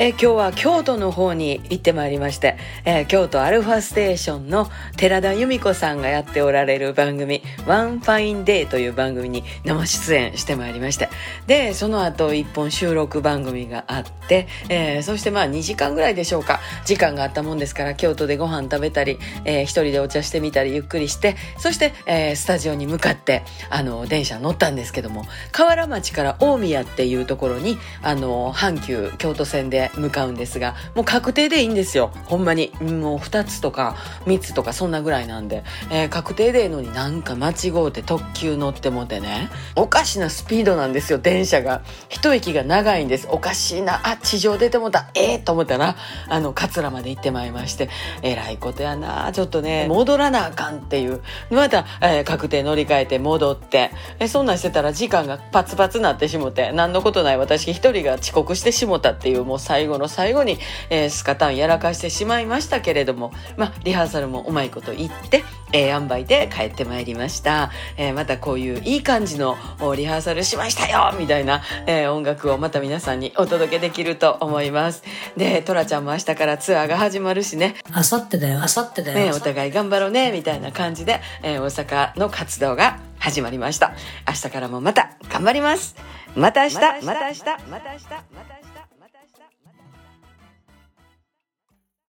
え、今日は京都の方に行ってまいりまして、えー、京都アルファステーションの寺田由美子さんがやっておられる番組、 One Fine Day という番組に生出演してまいりまして、で、その後一本収録番組があって、えー、そしてまあ2時間ぐらいでしょうか、時間があったもんですから、京都でご飯食べたり、えー、一人でお茶してみたりゆっくりして、そして、えー、スタジオに向かって、あの、電車乗ったんですけども、河原町から大宮っていうところに、あの、阪急京都線で向かうんですが、もう確定でいいんですよ。ほんまに。もう2つとか3つとかそんなぐらいなんで。えー、確定でいいのになんか間違うて特急乗ってもてね。おかしなスピードなんですよ、電車が。一息が長いんです。おかしいな。あ、地上出てもた。ええー、と思ったら、あの、桂まで行ってまいりまして、えらいことやな。ちょっとね、戻らなあかんっていう。また、えー、確定乗り換えて戻って、えそんなんしてたら時間がパツパツなってしもて、何のことない私一人が遅刻してしもたっていう、もう最後の最後に、えー、スカタンやらかしてしまいましたけれども、まあ、リハーサルもうまいこと言って、えー、塩梅で帰ってまいりました。えー、またこういういい感じのリハーサルしましたよみたいな、えー、音楽をまた皆さんにお届けできると思います。で、トラちゃんも明日からツアーが始まるしね。あさってだよ、あさってだよ。ね、お互い頑張ろうね、みたいな感じで、えー、大阪の活動が始まりました。明日からもまた頑張ります。また明日、また明日、また明日、また明日。